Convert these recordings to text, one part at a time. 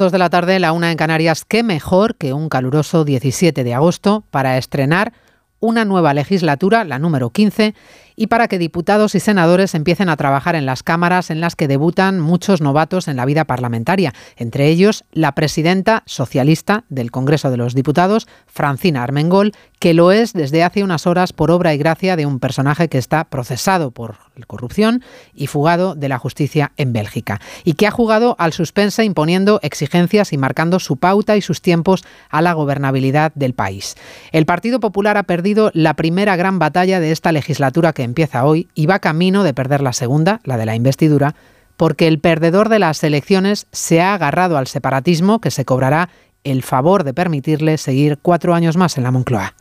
Dos de la tarde, la una en Canarias, qué mejor que un caluroso 17 de agosto para estrenar una nueva legislatura, la número 15, y para que diputados y senadores empiecen a trabajar en las cámaras en las que debutan muchos novatos en la vida parlamentaria, entre ellos la presidenta socialista del Congreso de los Diputados, Francina Armengol, que lo es desde hace unas horas por obra y gracia de un personaje que está procesado por corrupción y fugado de la justicia en Bélgica, y que ha jugado al suspense imponiendo exigencias y marcando su pauta y sus tiempos a la gobernabilidad del país. El Partido Popular ha perdido la primera gran batalla de esta legislatura que empieza hoy y va camino de perder la segunda, la de la investidura, porque el perdedor de las elecciones se ha agarrado al separatismo que se cobrará el favor de permitirle seguir cuatro años más en la Moncloa.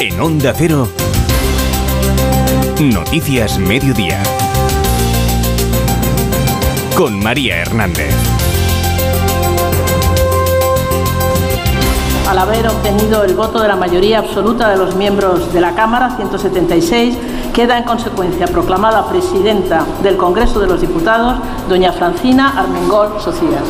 En Onda Cero, Noticias Mediodía, con María Hernández. Al haber obtenido el voto de la mayoría absoluta de los miembros de la Cámara, 176, queda en consecuencia proclamada presidenta del Congreso de los Diputados, doña Francina Armengol Socias.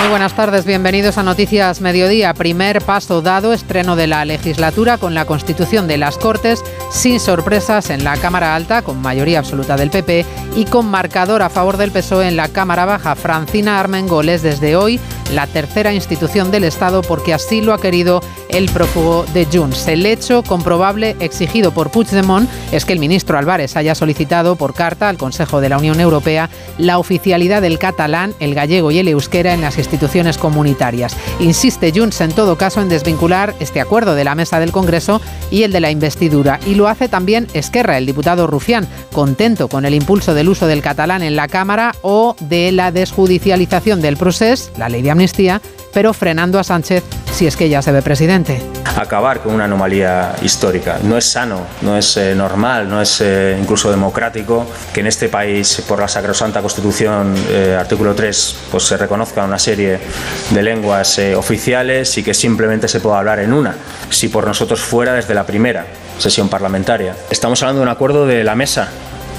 Muy buenas tardes, bienvenidos a Noticias Mediodía. Primer paso dado, estreno de la legislatura con la constitución de las Cortes, sin sorpresas en la Cámara Alta, con mayoría absoluta del PP, y con marcador a favor del PSOE en la Cámara Baja. Francina Armengol es desde hoy la tercera institución del Estado porque así lo ha querido el prófugo de Junts. El hecho comprobable exigido por Puigdemont es que el ministro Álvarez haya solicitado por carta al Consejo de la Unión Europea la oficialidad del catalán, el gallego y el euskera en las instituciones comunitarias. Insiste Junts en todo caso en desvincular este acuerdo de la mesa del Congreso y el de la investidura. Y lo hace también Esquerra, el diputado Rufián, contento con el impulso del uso del catalán en la Cámara o de la desjudicialización del proceso, la ley de amnistía, pero frenando a Sánchez si es que ya se ve presidente. Acabar con una anomalía histórica. No es sano, no es eh, normal, no es eh, incluso democrático que en este país, por la sacrosanta Constitución, eh, artículo 3, pues se reconozca una serie de lenguas oficiales y que simplemente se pueda hablar en una, si por nosotros fuera desde la primera sesión parlamentaria. Estamos hablando de un acuerdo de la mesa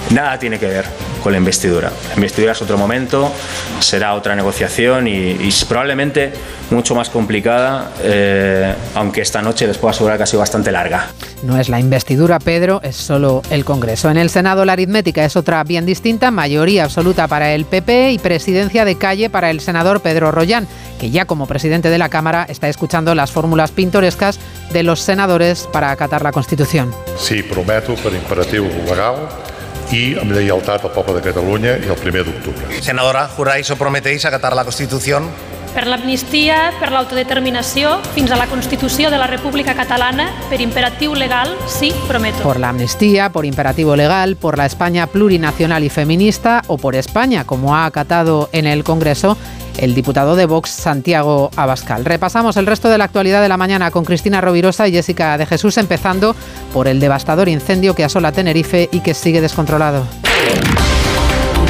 nada tiene que ver con la investidura. La investidura es otro momento, será otra negociación y, probablemente mucho más complicada, eh, aunque esta noche les puedo asegurar que ha sido bastante larga. No es la investidura, Pedro, es solo el Congreso. En el Senado la aritmética es otra bien distinta, mayoría absoluta para el PP y presidencia de calle para el senador Pedro Rollán, que ya como presidente de la Cámara está escuchando las fórmulas pintorescas de los senadores para acatar la Constitución. Sí, prometo por imperativo legal y amb lleialtat al poble de Catalunya i el primer d'octubre. Senadora, juráis o prometéis acatar la Constitución? Per l'amnistia, per l'autodeterminació, fins a la Constitució de la República Catalana, per imperatiu legal, sí, prometo. Por la amnistía, por imperativo legal, por la España plurinacional y feminista o por España, como ha acatado en el Congreso el diputado de Vox, Santiago Abascal. Repasamos el resto de la actualidad de la mañana con Cristina Rovirosa y Jessica de Jesús, empezando por el devastador incendio que asola Tenerife y que sigue descontrolado.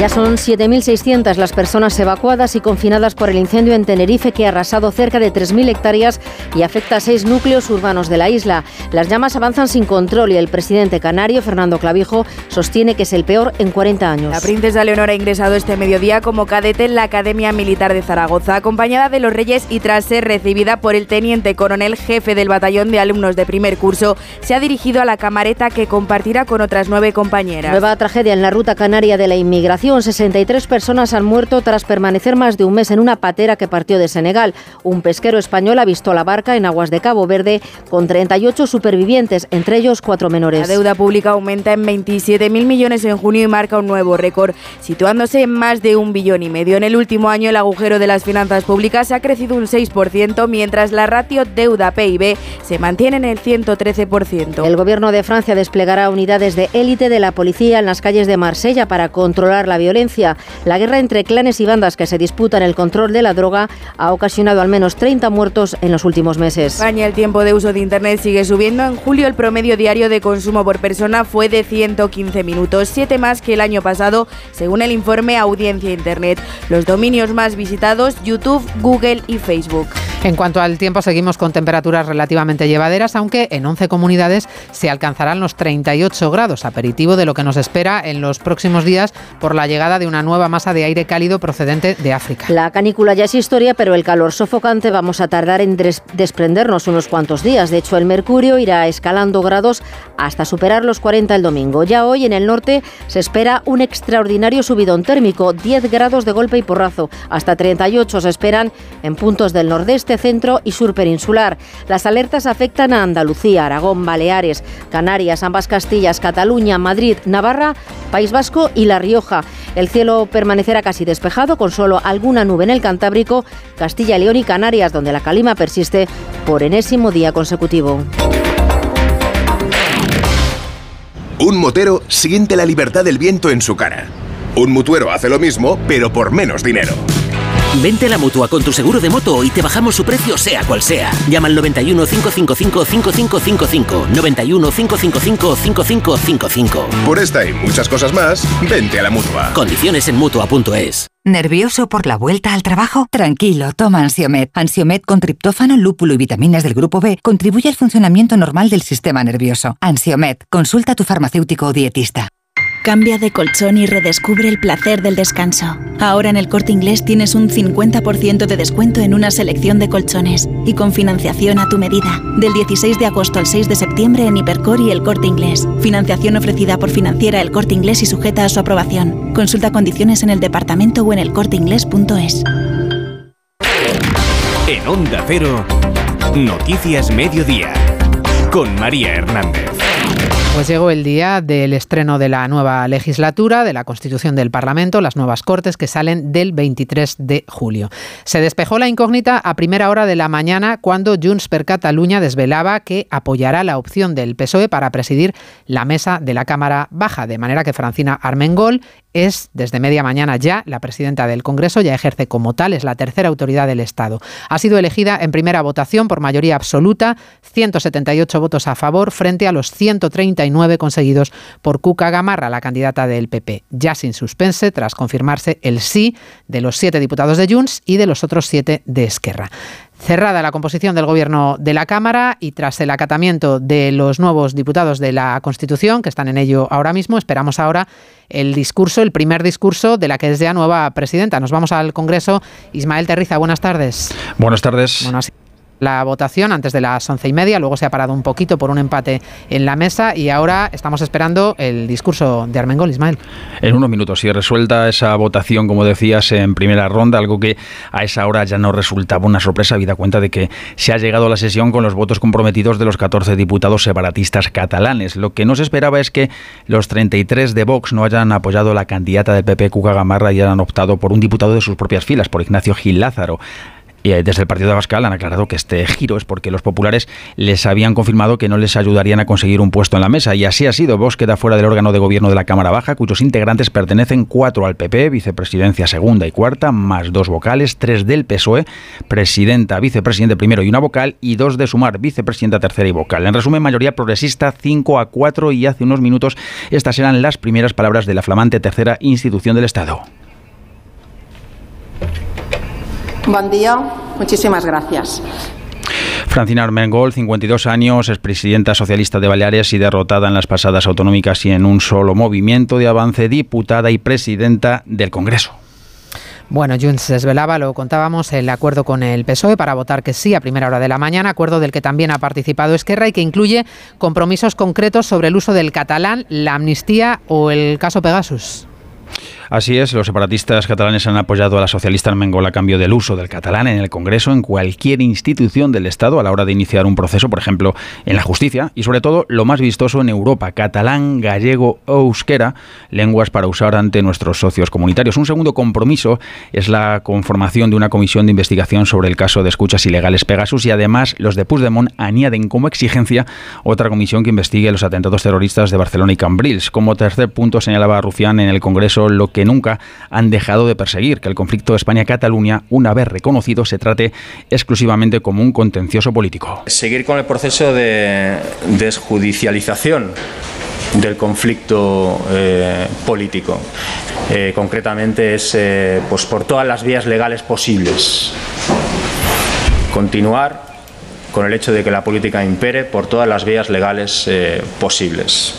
Ya son 7.600 las personas evacuadas y confinadas por el incendio en Tenerife que ha arrasado cerca de 3.000 hectáreas y afecta a seis núcleos urbanos de la isla. Las llamas avanzan sin control y el presidente canario, Fernando Clavijo, sostiene que es el peor en 40 años. La princesa Leonora ha ingresado este mediodía como cadete en la Academia Militar de Zaragoza, acompañada de los reyes y tras ser recibida por el teniente coronel jefe del batallón de alumnos de primer curso, se ha dirigido a la camareta que compartirá con otras nueve compañeras. Nueva tragedia en la ruta canaria de la inmigración 63 personas han muerto tras permanecer más de un mes en una patera que partió de Senegal. Un pesquero español ha visto la barca en aguas de Cabo Verde con 38 supervivientes, entre ellos cuatro menores. La deuda pública aumenta en 27.000 millones en junio y marca un nuevo récord, situándose en más de un billón y medio. En el último año el agujero de las finanzas públicas ha crecido un 6%, mientras la ratio deuda-PIB se mantiene en el 113%. El gobierno de Francia desplegará unidades de élite de la policía en las calles de Marsella para controlar la la violencia. La guerra entre clanes y bandas que se disputan el control de la droga ha ocasionado al menos 30 muertos en los últimos meses. España, el tiempo de uso de Internet sigue subiendo. En julio el promedio diario de consumo por persona fue de 115 minutos, 7 más que el año pasado, según el informe Audiencia Internet. Los dominios más visitados, YouTube, Google y Facebook. En cuanto al tiempo, seguimos con temperaturas relativamente llevaderas, aunque en 11 comunidades se alcanzarán los 38 grados, aperitivo de lo que nos espera en los próximos días por la llegada de una nueva masa de aire cálido procedente de África. La canícula ya es historia, pero el calor sofocante vamos a tardar en desprendernos unos cuantos días. De hecho, el mercurio irá escalando grados hasta superar los 40 el domingo. Ya hoy en el norte se espera un extraordinario subidón térmico, 10 grados de golpe y porrazo, hasta 38 se esperan en puntos del nordeste centro y sur peninsular. Las alertas afectan a Andalucía, Aragón, Baleares, Canarias, ambas Castillas, Cataluña, Madrid, Navarra, País Vasco y La Rioja. El cielo permanecerá casi despejado con solo alguna nube en el Cantábrico, Castilla, León y Canarias, donde la calima persiste por enésimo día consecutivo. Un motero siente la libertad del viento en su cara. Un mutuero hace lo mismo, pero por menos dinero. Vente a la mutua con tu seguro de moto y te bajamos su precio, sea cual sea. Llama al 91 555 5555. 91 555 5555. Por esta y muchas cosas más, vente a la mutua. Condiciones en mutua.es. ¿Nervioso por la vuelta al trabajo? Tranquilo, toma Ansiomet. Ansiomet con triptófano, lúpulo y vitaminas del grupo B contribuye al funcionamiento normal del sistema nervioso. Ansiomet, consulta a tu farmacéutico o dietista. Cambia de colchón y redescubre el placer del descanso. Ahora en el corte inglés tienes un 50% de descuento en una selección de colchones y con financiación a tu medida. Del 16 de agosto al 6 de septiembre en Hipercor y el corte inglés. Financiación ofrecida por financiera el corte inglés y sujeta a su aprobación. Consulta condiciones en el departamento o en el corteinglés.es. En Onda Cero, Noticias Mediodía, con María Hernández. Pues llegó el día del estreno de la nueva legislatura, de la constitución del Parlamento, las nuevas cortes que salen del 23 de julio. Se despejó la incógnita a primera hora de la mañana cuando Junts per Catalunya desvelaba que apoyará la opción del PSOE para presidir la mesa de la Cámara Baja, de manera que Francina Armengol es desde media mañana ya la presidenta del Congreso, ya ejerce como tal, es la tercera autoridad del Estado. Ha sido elegida en primera votación por mayoría absoluta, 178 votos a favor frente a los 139 conseguidos por Cuca Gamarra, la candidata del PP, ya sin suspense tras confirmarse el sí de los siete diputados de Junts y de los otros siete de Esquerra. Cerrada la composición del Gobierno de la Cámara y tras el acatamiento de los nuevos diputados de la Constitución, que están en ello ahora mismo, esperamos ahora el discurso, el primer discurso de la que es ya nueva presidenta. Nos vamos al Congreso. Ismael Terriza, buenas tardes. Buenas tardes la votación antes de las once y media, luego se ha parado un poquito por un empate en la mesa y ahora estamos esperando el discurso de Armengol, Ismael. En unos minutos, si resuelta esa votación, como decías, en primera ronda, algo que a esa hora ya no resultaba una sorpresa, habida cuenta de que se ha llegado a la sesión con los votos comprometidos de los 14 diputados separatistas catalanes. Lo que no se esperaba es que los 33 de Vox no hayan apoyado la candidata del PP, Cuca Gamarra, y hayan optado por un diputado de sus propias filas, por Ignacio Gil Lázaro. Y eh, desde el partido de Abascal han aclarado que este giro es porque los populares les habían confirmado que no les ayudarían a conseguir un puesto en la mesa. Y así ha sido. Vox queda fuera del órgano de gobierno de la Cámara Baja, cuyos integrantes pertenecen cuatro al PP, vicepresidencia segunda y cuarta, más dos vocales, tres del PSOE, presidenta, vicepresidente primero y una vocal, y dos de Sumar, vicepresidenta tercera y vocal. En resumen, mayoría progresista 5 a 4 y hace unos minutos estas eran las primeras palabras de la flamante tercera institución del Estado. Buen día, muchísimas gracias. Francina Armengol, 52 años, es presidenta socialista de Baleares y derrotada en las pasadas autonómicas y en un solo movimiento de avance, diputada y presidenta del Congreso. Bueno, Junts desvelaba, lo contábamos, el acuerdo con el PSOE para votar que sí a primera hora de la mañana, acuerdo del que también ha participado Esquerra y que incluye compromisos concretos sobre el uso del catalán, la amnistía o el caso Pegasus. Así es, los separatistas catalanes han apoyado a la socialista Armengol a cambio del uso del catalán en el Congreso, en cualquier institución del Estado a la hora de iniciar un proceso, por ejemplo, en la justicia y sobre todo lo más vistoso en Europa, catalán, gallego o euskera, lenguas para usar ante nuestros socios comunitarios. Un segundo compromiso es la conformación de una comisión de investigación sobre el caso de escuchas ilegales Pegasus y además los de Puigdemont añaden como exigencia otra comisión que investigue los atentados terroristas de Barcelona y Cambrils. Como tercer punto señalaba Rufián en el Congreso lo que que nunca han dejado de perseguir que el conflicto España-Cataluña, una vez reconocido, se trate exclusivamente como un contencioso político. Seguir con el proceso de desjudicialización del conflicto eh, político. Eh, concretamente es eh, pues por todas las vías legales posibles. Continuar con el hecho de que la política impere por todas las vías legales posibles.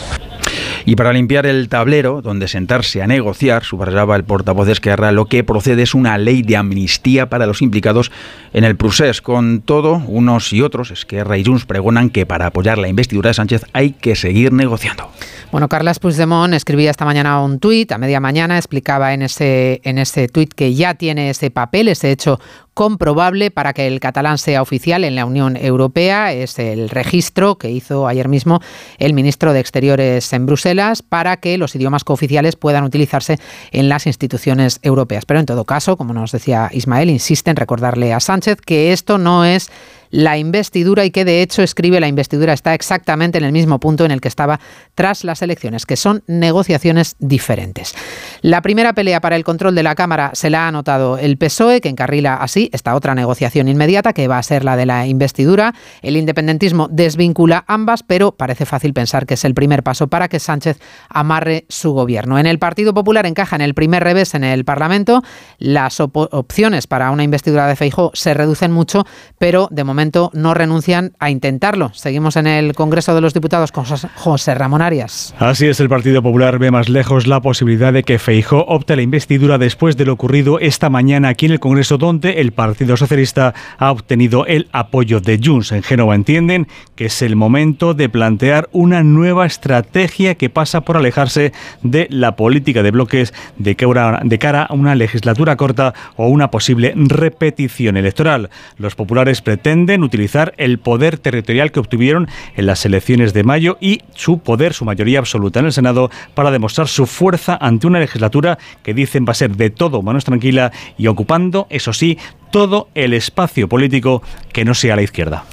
Y para limpiar el tablero, donde sentarse a negociar, subrayaba el portavoz de Esquerra, lo que procede es una ley de amnistía para los implicados en el procés. Con todo, unos y otros, Esquerra y Junts, pregonan que para apoyar la investidura de Sánchez hay que seguir negociando. Bueno, Carles Puigdemont escribía esta mañana un tuit, a media mañana explicaba en ese, en ese tuit que ya tiene ese papel, ese hecho comprobable para que el catalán sea oficial en la Unión Europea. Es el registro que hizo ayer mismo el ministro de Exteriores en Bruselas para que los idiomas cooficiales puedan utilizarse en las instituciones europeas. Pero en todo caso, como nos decía Ismael, insiste en recordarle a Sánchez que esto no es la investidura y que de hecho escribe la investidura está exactamente en el mismo punto en el que estaba tras las elecciones, que son negociaciones diferentes. La primera pelea para el control de la Cámara se la ha anotado el PSOE, que encarrila así esta otra negociación inmediata, que va a ser la de la investidura. El independentismo desvincula ambas, pero parece fácil pensar que es el primer paso para que Sánchez amarre su gobierno. En el Partido Popular encaja en el primer revés en el Parlamento. Las opciones para una investidura de Feijó se reducen mucho, pero de momento no renuncian a intentarlo. Seguimos en el Congreso de los Diputados con José Ramón Arias. Así es, el Partido Popular ve más lejos la posibilidad de que Feijó opte la investidura después de lo ocurrido esta mañana aquí en el Congreso, donde el Partido Socialista ha obtenido el apoyo de Junts. En Génova entienden que es el momento de plantear una nueva estrategia que pasa por alejarse de la política de bloques de cara a una legislatura corta o una posible repetición electoral. Los populares pretenden utilizar el poder territorial que obtuvieron en las elecciones de mayo y su poder, su mayoría absoluta en el Senado, para demostrar su fuerza ante una legislatura que dicen va a ser de todo menos tranquila y ocupando, eso sí, todo el espacio político que no sea la izquierda.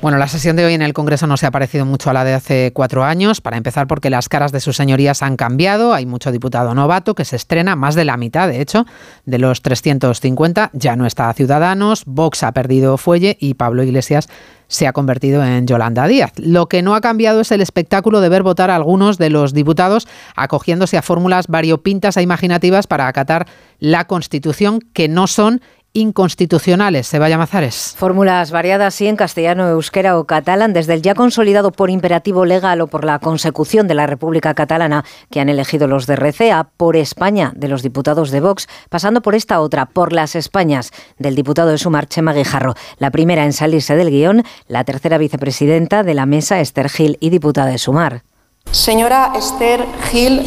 Bueno, la sesión de hoy en el Congreso no se ha parecido mucho a la de hace cuatro años, para empezar porque las caras de sus señorías han cambiado, hay mucho diputado novato que se estrena, más de la mitad de hecho, de los 350 ya no está Ciudadanos, Vox ha perdido fuelle y Pablo Iglesias se ha convertido en Yolanda Díaz. Lo que no ha cambiado es el espectáculo de ver votar a algunos de los diputados acogiéndose a fórmulas variopintas e imaginativas para acatar la Constitución que no son inconstitucionales. Se vaya Mazares. Fórmulas variadas, sí, en castellano, euskera o catalán, desde el ya consolidado por imperativo legal o por la consecución de la República Catalana que han elegido los de RCA, por España de los diputados de Vox, pasando por esta otra, por las Españas del diputado de Sumar, Chema Guijarro. La primera en salirse del guion, la tercera vicepresidenta de la mesa, Esther Gil, y diputada de Sumar. Señora Esther Gil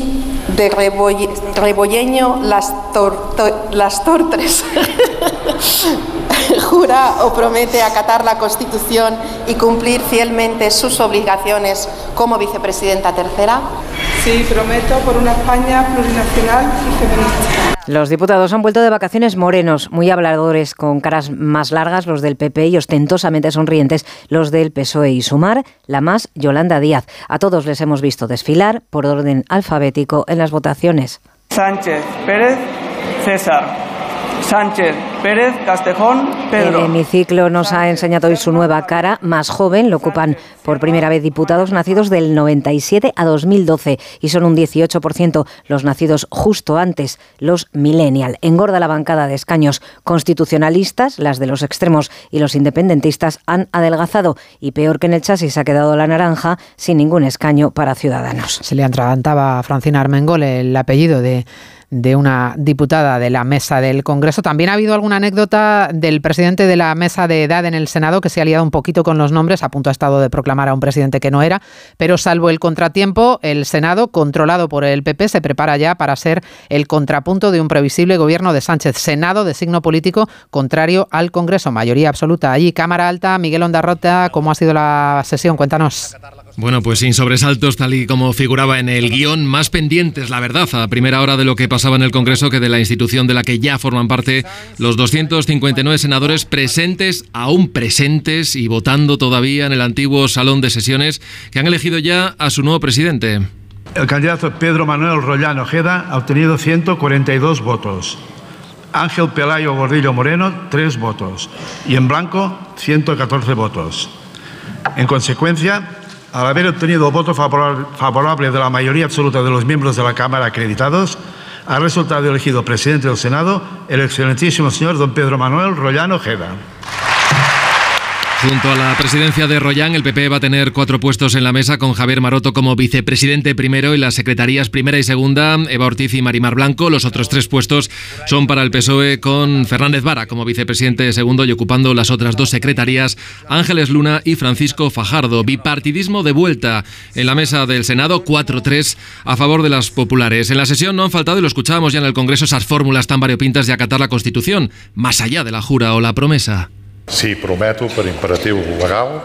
de Rebolleño Las, las Tortres. ¿Jura o promete acatar la Constitución y cumplir fielmente sus obligaciones como vicepresidenta tercera? Sí, prometo por una España plurinacional y feminista. Los diputados han vuelto de vacaciones morenos, muy habladores, con caras más largas, los del PP y ostentosamente sonrientes, los del PSOE y Sumar, la más Yolanda Díaz. A todos les hemos visto desfilar por orden alfabético en las votaciones. Sánchez, Pérez, César. Sánchez, Pérez, Castejón, Pedro. El hemiciclo nos ha enseñado hoy su nueva cara, más joven. Lo ocupan por primera vez diputados nacidos del 97 a 2012 y son un 18% los nacidos justo antes, los millennial. Engorda la bancada de escaños constitucionalistas, las de los extremos y los independentistas han adelgazado y peor que en el chasis ha quedado la naranja sin ningún escaño para ciudadanos. Se le atragantaba a Francina Armengol el apellido de de una diputada de la mesa del Congreso. También ha habido alguna anécdota del presidente de la mesa de edad en el Senado que se ha liado un poquito con los nombres, a punto ha estado de proclamar a un presidente que no era, pero salvo el contratiempo, el Senado, controlado por el PP, se prepara ya para ser el contrapunto de un previsible gobierno de Sánchez. Senado de signo político contrario al Congreso, mayoría absoluta. Allí, Cámara Alta, Miguel Ondarrota, ¿cómo ha sido la sesión? Cuéntanos. Bueno, pues sin sobresaltos, tal y como figuraba en el guion, más pendientes, la verdad, a primera hora de lo que pasaba en el Congreso que de la institución de la que ya forman parte los 259 senadores presentes, aún presentes y votando todavía en el antiguo salón de sesiones, que han elegido ya a su nuevo presidente. El candidato Pedro Manuel Rollán Ojeda ha obtenido 142 votos. Ángel Pelayo Gordillo Moreno, 3 votos. Y en blanco, 114 votos. En consecuencia, al haber obtenido voto favorable de la mayoría absoluta de los miembros de la Cámara acreditados, ha resultado elegido presidente del Senado el excelentísimo señor don Pedro Manuel Rollán Ojeda. Junto a la presidencia de Royán, el PP va a tener cuatro puestos en la mesa con Javier Maroto como vicepresidente primero y las secretarías primera y segunda, Eva Ortiz y Marimar Blanco. Los otros tres puestos son para el PSOE con Fernández Vara como vicepresidente segundo y ocupando las otras dos secretarías, Ángeles Luna y Francisco Fajardo. Bipartidismo de vuelta en la mesa del Senado, 4-3 a favor de las populares. En la sesión no han faltado, y lo escuchábamos ya en el Congreso, esas fórmulas tan variopintas de acatar la Constitución, más allá de la jura o la promesa. Sí, prometo per imperatiu legal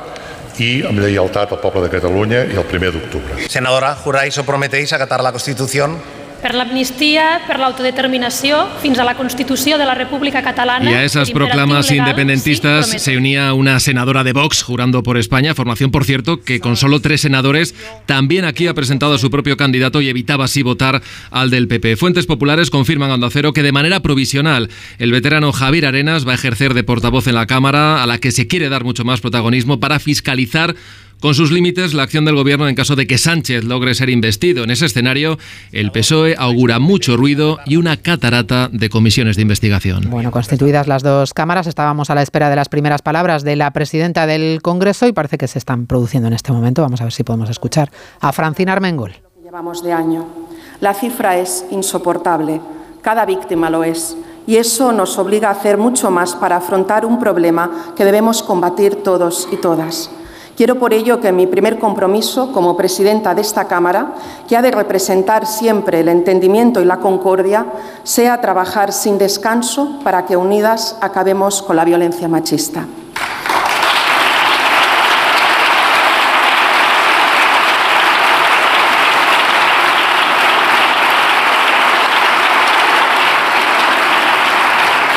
i amb lleialtat al poble de Catalunya i el primer d'octubre. Senadora, ¿juráis o prometéis acatar la Constitución? Per l'amnistia, per l'autodeterminació, fins a la Constitució de la República Catalana. Y a esas proclamas legal, independentistas sí, se unía una senadora de Vox jurando por España, formación, por cierto, que con solo tres senadores también aquí ha presentado a su propio candidato y evitaba así votar al del PP. Fuentes populares confirman a Onda Cero que de manera provisional el veterano Javier Arenas va a ejercer de portavoz en la Cámara, a la que se quiere dar mucho más protagonismo para fiscalizar con sus límites la acción del gobierno en caso de que Sánchez logre ser investido. En ese escenario, el PSOE augura mucho ruido y una catarata de comisiones de investigación. Bueno, constituidas las dos cámaras, estábamos a la espera de las primeras palabras de la presidenta del Congreso y parece que se están produciendo en este momento. Vamos a ver si podemos escuchar a Francina Armengol. Llevamos de año. La cifra es insoportable. Cada víctima lo es. Y eso nos obliga a hacer mucho más para afrontar un problema que debemos combatir todos y todas. Quiero por ello que mi primer compromiso como presidenta de esta Cámara, que ha de representar siempre el entendimiento y la concordia, sea trabajar sin descanso para que unidas acabemos con la violencia machista.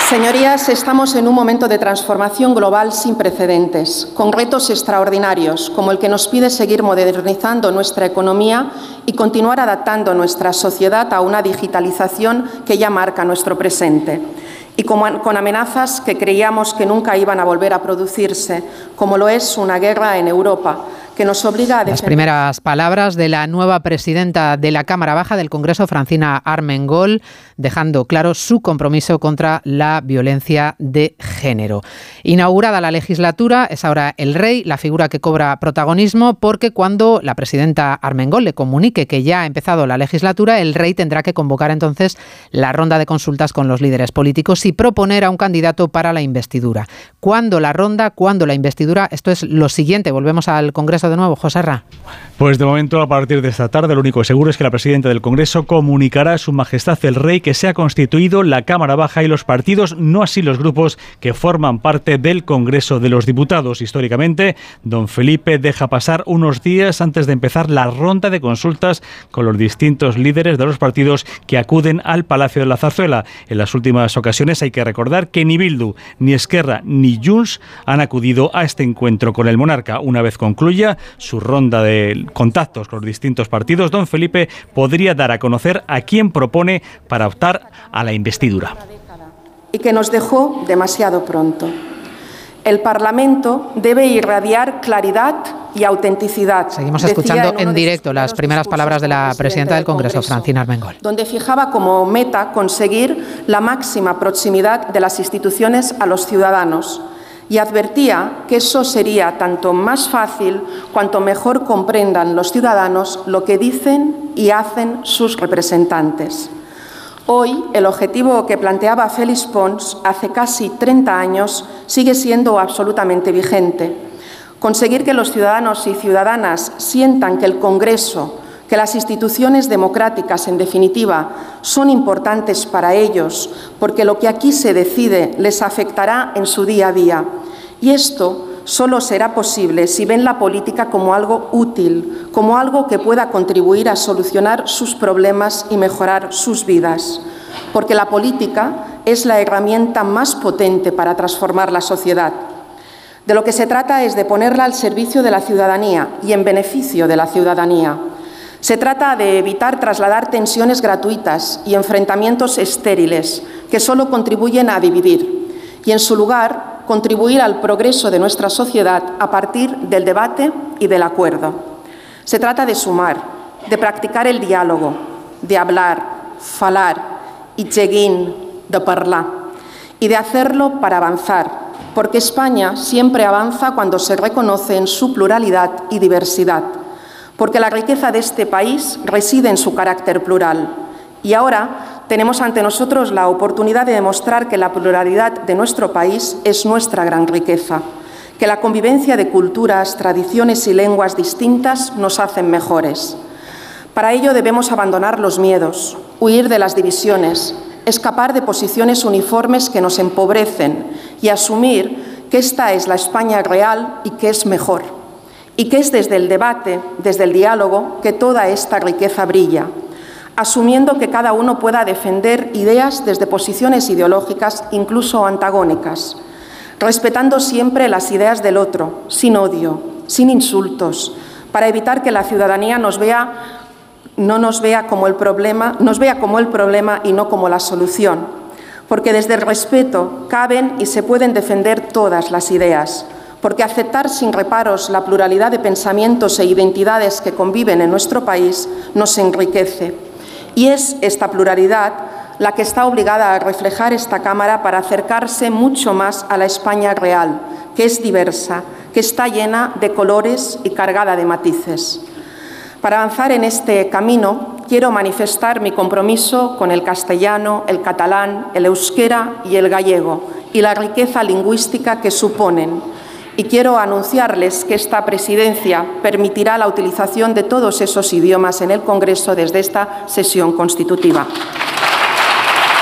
Señorías, estamos en un momento de transformación global sin precedentes, con retos extraordinarios, como el que nos pide seguir modernizando nuestra economía y continuar adaptando nuestra sociedad a una digitalización que ya marca nuestro presente. Y con amenazas que creíamos que nunca iban a volver a producirse, como lo es una guerra en Europa, que nos obliga a Las primeras palabras de la nueva presidenta de la Cámara Baja del Congreso, Francina Armengol, dejando claro su compromiso contra la violencia de género. Inaugurada la legislatura, es ahora el rey la figura que cobra protagonismo porque cuando la presidenta Armengol le comunique que ya ha empezado la legislatura, el rey tendrá que convocar entonces la ronda de consultas con los líderes políticos y proponer a un candidato para la investidura. ¿Cuándo la ronda? ¿Cuándo la investidura? Esto es lo siguiente. Volvemos al Congreso de nuevo, José Ra. Pues de momento, a partir de esta tarde, lo único seguro es que la presidenta del Congreso comunicará a su majestad el rey que se ha constituido la Cámara Baja y los partidos, no así los grupos que forman parte del Congreso de los Diputados. Históricamente, don Felipe deja pasar unos días antes de empezar la ronda de consultas con los distintos líderes de los partidos que acuden al Palacio de la Zarzuela. En las últimas ocasiones hay que recordar que ni Bildu, ni Esquerra, ni Junts han acudido a este encuentro con el monarca. Una vez concluya su ronda de contactos con los distintos partidos, don Felipe podría dar a conocer a quién propone para optar a la investidura. Y que nos dejó demasiado pronto. El Parlamento debe irradiar claridad y autenticidad. Seguimos escuchando en, en directo las primeras palabras de la presidenta del Congreso, Francina Armengol. Donde fijaba como meta conseguir la máxima proximidad de las instituciones a los ciudadanos y advertía que eso sería tanto más fácil cuanto mejor comprendan los ciudadanos lo que dicen y hacen sus representantes. Hoy, el objetivo que planteaba Félix Pons hace casi 30 años sigue siendo absolutamente vigente. Conseguir que los ciudadanos y ciudadanas sientan que el Congreso, que las instituciones democráticas, en definitiva, son importantes para ellos, porque lo que aquí se decide les afectará en su día a día. Y esto solo será posible si ven la política como algo útil, como algo que pueda contribuir a solucionar sus problemas y mejorar sus vidas. Porque la política es la herramienta más potente para transformar la sociedad. De lo que se trata es de ponerla al servicio de la ciudadanía y en beneficio de la ciudadanía Se trata de evitar trasladar tensiones gratuitas y enfrentamientos estériles que solo contribuyen a dividir y, en su lugar, contribuir al progreso de nuestra sociedad a partir del debate y del acuerdo. Se trata de sumar, de practicar el diálogo, de hablar, falar y lleguín, de parlar, y de hacerlo para avanzar, porque España siempre avanza cuando se reconoce en su pluralidad y diversidad porque la riqueza de este país reside en su carácter plural. Y ahora tenemos ante nosotros la oportunidad de demostrar que la pluralidad de nuestro país es nuestra gran riqueza, que la convivencia de culturas, tradiciones y lenguas distintas nos hacen mejores. Para ello debemos abandonar los miedos, huir de las divisiones, escapar de posiciones uniformes que nos empobrecen y asumir que esta es la España real y que es mejor y que es desde el debate, desde el diálogo, que toda esta riqueza brilla, asumiendo que cada uno pueda defender ideas desde posiciones ideológicas, incluso antagónicas, respetando siempre las ideas del otro, sin odio, sin insultos, para evitar que la ciudadanía nos vea, no nos vea como el problema, nos vea como el problema y no como la solución, porque desde el respeto caben y se pueden defender todas las ideas porque aceptar sin reparos la pluralidad de pensamientos e identidades que conviven en nuestro país nos enriquece. Y es esta pluralidad la que está obligada a reflejar esta Cámara para acercarse mucho más a la España real, que es diversa, que está llena de colores y cargada de matices. Para avanzar en este camino, quiero manifestar mi compromiso con el castellano, el catalán, el euskera y el gallego y la riqueza lingüística que suponen y quiero anunciarles que esta presidencia permitirá la utilización de todos esos idiomas en el Congreso desde esta sesión constitutiva.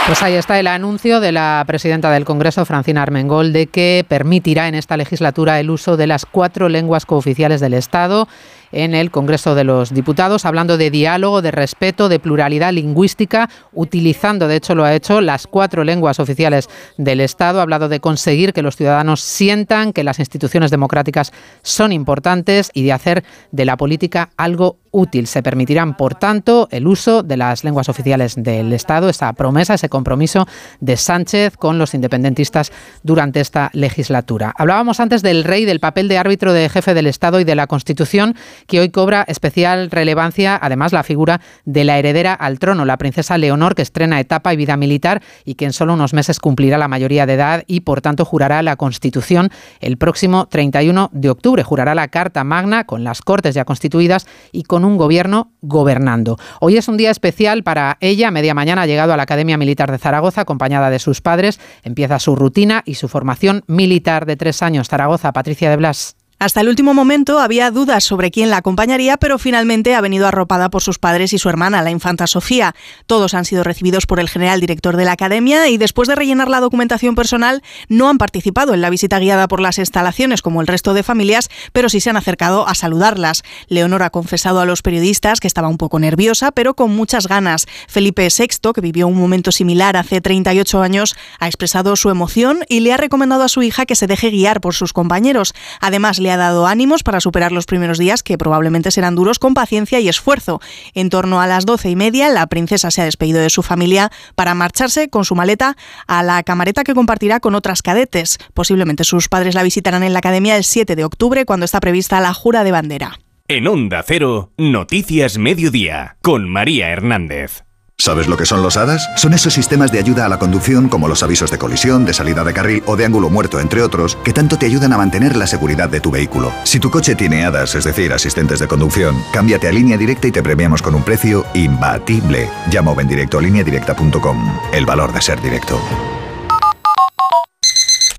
Pues ahí está el anuncio de la presidenta del Congreso, Francina Armengol, de que permitirá en esta legislatura el uso de las cuatro lenguas cooficiales del Estado en el Congreso de los Diputados, hablando de diálogo, de respeto, de pluralidad lingüística, utilizando, de hecho lo ha hecho, las cuatro lenguas oficiales del Estado. Ha hablado de conseguir que los ciudadanos sientan que las instituciones democráticas son importantes y de hacer de la política algo útil. Se permitirán, por tanto, el uso de las lenguas oficiales del Estado, esa promesa, ese compromiso de Sánchez con los independentistas durante esta legislatura. Hablábamos antes del rey, del papel de árbitro de jefe del Estado y de la Constitución que hoy cobra especial relevancia, además, la figura de la heredera al trono, la princesa Leonor, que estrena etapa y vida militar y que en solo unos meses cumplirá la mayoría de edad y, por tanto, jurará la Constitución el próximo 31 de octubre. Jurará la Carta Magna con las Cortes ya constituidas y con un gobierno gobernando. Hoy es un día especial para ella. Media mañana ha llegado a la Academia Militar de Zaragoza acompañada de sus padres. Empieza su rutina y su formación militar de tres años. Zaragoza, Patricia de Blas. Hasta el último momento había dudas sobre quién la acompañaría, pero finalmente ha venido arropada por sus padres y su hermana, la infanta Sofía. Todos han sido recibidos por el general director de la academia y después de rellenar la documentación personal no han participado en la visita guiada por las instalaciones como el resto de familias, pero sí se han acercado a saludarlas. Leonor ha confesado a los periodistas que estaba un poco nerviosa, pero con muchas ganas. Felipe VI, que vivió un momento similar hace 38 años, ha expresado su emoción y le ha recomendado a su hija que se deje guiar por sus compañeros. Además, ha dado ánimos para superar los primeros días, que probablemente serán duros, con paciencia y esfuerzo. En torno a las doce y media, la princesa se ha despedido de su familia para marcharse con su maleta a la camareta que compartirá con otras cadetes. Posiblemente sus padres la visitarán en la academia el 7 de octubre, cuando está prevista la jura de bandera. En Onda Cero, Noticias Mediodía, con María Hernández. ¿Sabes lo que son los HADAS? Son esos sistemas de ayuda a la conducción como los avisos de colisión, de salida de carril o de ángulo muerto, entre otros, que tanto te ayudan a mantener la seguridad de tu vehículo. Si tu coche tiene HADAS, es decir, asistentes de conducción, cámbiate a línea directa y te premiamos con un precio imbatible. Llama o ven directo a lineadirecta.com. El valor de ser directo.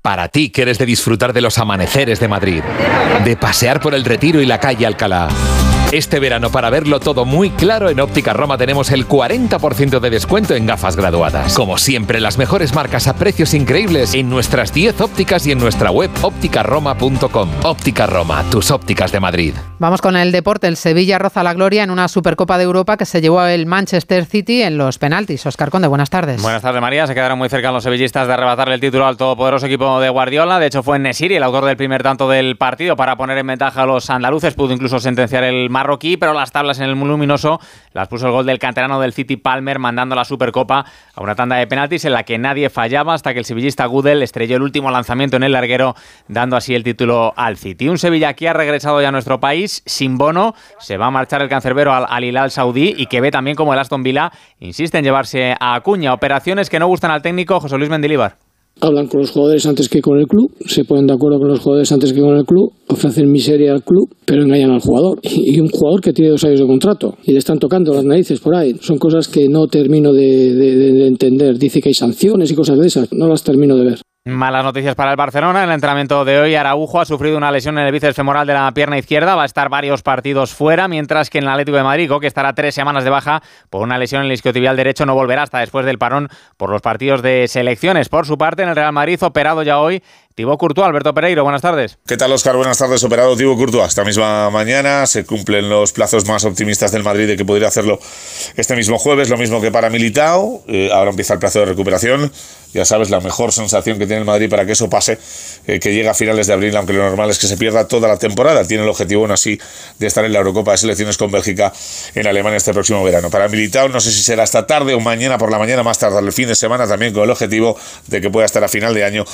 Para ti que eres de disfrutar de los amaneceres de Madrid, de pasear por el Retiro y la calle Alcalá este verano, para verlo todo muy claro, en Óptica Roma tenemos el 40% de descuento en gafas graduadas. Como siempre, las mejores marcas a precios increíbles en nuestras 10 ópticas y en nuestra web ópticaroma.com. Óptica Roma, tus ópticas de Madrid. Vamos con el deporte. El Sevilla roza la gloria en una Supercopa de Europa que se llevó el Manchester City en los penaltis. Oscar Conde, buenas tardes. Buenas tardes, María. Se quedaron muy cerca los sevillistas de arrebatarle el título al todopoderoso equipo de Guardiola. De hecho, fue Nesiri el autor del primer tanto del partido para poner en ventaja a los andaluces. Pudo incluso sentenciar el marroquí, pero las tablas en el luminoso las puso el gol del canterano del City Palmer, mandando la Supercopa a una tanda de penaltis en la que nadie fallaba hasta que el sevillista Gudel estrelló el último lanzamiento en el larguero, dando así el título al City. Un Sevilla que ha regresado ya a nuestro país sin bono se va a marchar el cancerbero al, al Hilal Saudí y que ve también como el Aston Villa insiste en llevarse a Acuña. Operaciones que no gustan al técnico José Luis Mendilibar hablan con los jugadores antes que con el club, se ponen de acuerdo con los jugadores antes que con el club, ofrecen miseria al club, pero engañan al jugador. Y un jugador que tiene dos años de contrato y le están tocando las narices por ahí. Son cosas que no termino de, de, de entender. Dice que hay sanciones y cosas de esas. No las termino de ver. Malas noticias para el Barcelona. En el entrenamiento de hoy, Araujo ha sufrido una lesión en el bíceps femoral de la pierna izquierda. Va a estar varios partidos fuera, mientras que en el Atlético de Madrid, que estará tres semanas de baja por una lesión en el isquiotibial derecho, no volverá hasta después del parón por los partidos de selecciones. Por su parte, en el Real Madrid, operado ya hoy, Thibaut Courtois, Alberto Pereiro, buenas tardes. ¿Qué tal, Oscar? Buenas tardes, operado Thibaut Courtois. Esta misma mañana se cumplen los plazos más optimistas del Madrid de que podría hacerlo este mismo jueves, lo mismo que para Militao. Eh, ahora empieza el plazo de recuperación. Ya sabes, la mejor sensación que tiene el Madrid para que eso pase, eh, que llega a finales de abril, aunque lo normal es que se pierda toda la temporada. Tiene el objetivo, aún así, de estar en la Eurocopa de Selecciones con Bélgica en Alemania este próximo verano. Para Militao, no sé si será esta tarde o mañana por la mañana, más tarde el fin de semana, también con el objetivo de que pueda estar a final de año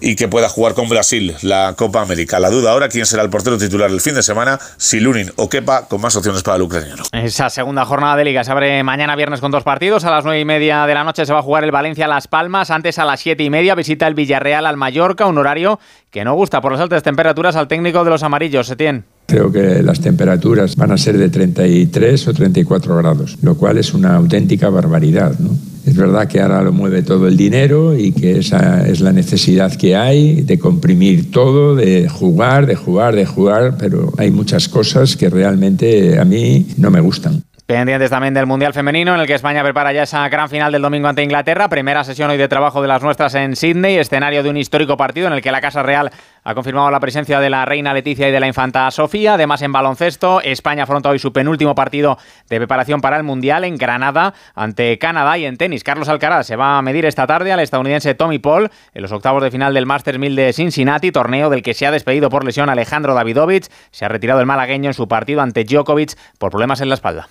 y que pueda jugar con Brasil la Copa América. La duda ahora, quién será el portero titular el fin de semana, si Lunin o Kepa, con más opciones para el ucraniano. Esa segunda jornada de Liga se abre mañana viernes con dos partidos. A las nueve y media de la noche se va a jugar el Valencia-Las Palmas. Antes a las siete y media visita el Villarreal al Mallorca, un horario que no gusta por las altas temperaturas al técnico de los amarillos, Setién. Creo que las temperaturas van a ser de 33 o 34 grados, lo cual es una auténtica barbaridad. ¿no? Es verdad que ahora lo mueve todo el dinero y que esa es la necesidad que hay de comprimir todo, de jugar, de jugar, de jugar, pero hay muchas cosas que realmente a mí no me gustan. Pendientes también del Mundial Femenino, en el que España prepara ya esa gran final del domingo ante Inglaterra. Primera sesión hoy de trabajo de las nuestras en Sydney, escenario de un histórico partido en el que la Casa Real ha confirmado la presencia de la reina Leticia y de la infanta Sofía. Además, en baloncesto, España afronta hoy su penúltimo partido de preparación para el Mundial en Granada ante Canadá y en tenis. Carlos Alcaraz se va a medir esta tarde al estadounidense Tommy Paul en los octavos de final del Masters 1000 de Cincinnati, torneo del que se ha despedido por lesión Alejandro Davidovich. Se ha retirado el malagueño en su partido ante Djokovic por problemas en la espalda.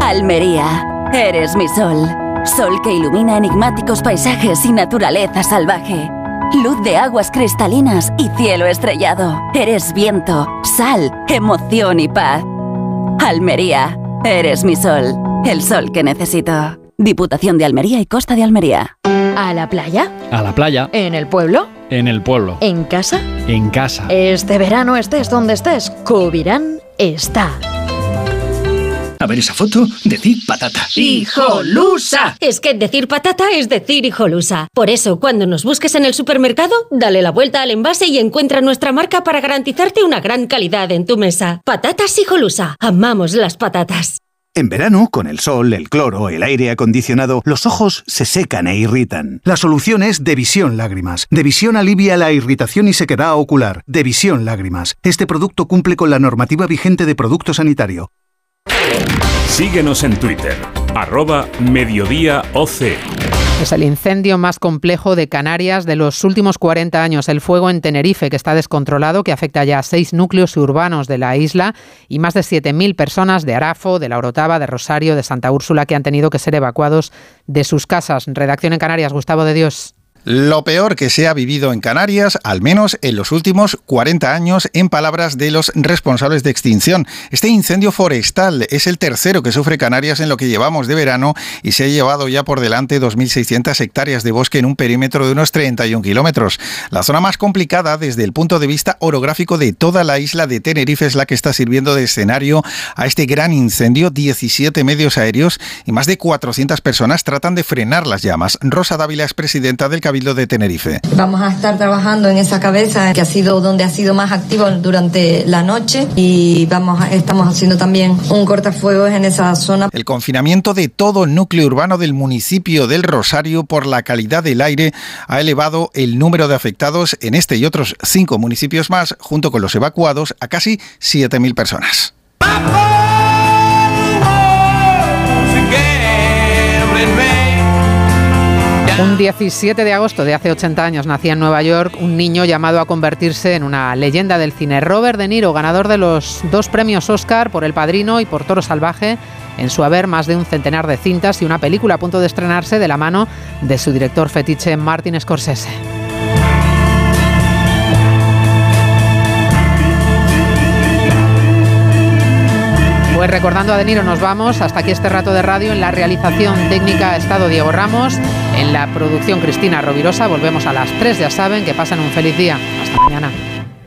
Almería, eres mi sol. Sol que ilumina enigmáticos paisajes y naturaleza salvaje. Luz de aguas cristalinas y cielo estrellado. Eres viento, sal, emoción y paz. Almería, eres mi sol. El sol que necesito. Diputación de Almería y Costa de Almería. ¿A la playa? A la playa. ¿En el pueblo? En el pueblo. ¿En casa? En casa. Este verano estés donde estés, Cubirán está. A ver esa foto, decir patata. ¡Hijolusa! Es que decir patata es decir hijolusa. Por eso, cuando nos busques en el supermercado, dale la vuelta al envase y encuentra nuestra marca para garantizarte una gran calidad en tu mesa. Patatas hijolusa. Amamos las patatas. En verano, con el sol, el cloro, el aire acondicionado, los ojos se secan e irritan. La solución es Devisión Lágrimas. Devisión alivia la irritación y sequedad ocular. Devisión Lágrimas. Este producto cumple con la normativa vigente de producto sanitario. Síguenos en Twitter, arroba mediodíaoc. Es el incendio más complejo de Canarias de los últimos 40 años. El fuego en Tenerife, que está descontrolado, que afecta ya a seis núcleos urbanos de la isla y más de 7.000 personas de Arafo, de La Orotava, de Rosario, de Santa Úrsula, que han tenido que ser evacuados de sus casas. Redacción en Canarias, Gustavo de Dios. Lo peor que se ha vivido en Canarias, al menos en los últimos 40 años, en palabras de los responsables de extinción. Este incendio forestal es el tercero que sufre Canarias en lo que llevamos de verano y se ha llevado ya por delante 2.600 hectáreas de bosque en un perímetro de unos 31 kilómetros. La zona más complicada desde el punto de vista orográfico de toda la isla de Tenerife es la que está sirviendo de escenario a este gran incendio. 17 medios aéreos y más de 400 personas tratan de frenar las llamas. Rosa Dávila es presidenta del de Tenerife. Vamos a estar trabajando en esa cabeza que ha sido donde ha sido más activo durante la noche y vamos a, estamos haciendo también un cortafuegos en esa zona. El confinamiento de todo el núcleo urbano del municipio del Rosario por la calidad del aire ha elevado el número de afectados en este y otros cinco municipios más, junto con los evacuados, a casi 7.000 personas. Un 17 de agosto de hace 80 años nacía en Nueva York un niño llamado a convertirse en una leyenda del cine. Robert De Niro, ganador de los dos premios Oscar por El Padrino y por Toro Salvaje, en su haber más de un centenar de cintas y una película a punto de estrenarse de la mano de su director fetiche Martin Scorsese. Pues recordando a De Niro nos vamos. Hasta aquí este rato de radio. En la realización técnica estado Diego Ramos. En la producción Cristina Rovirosa. Volvemos a las 3, ya saben. Que pasen un feliz día. Hasta mañana.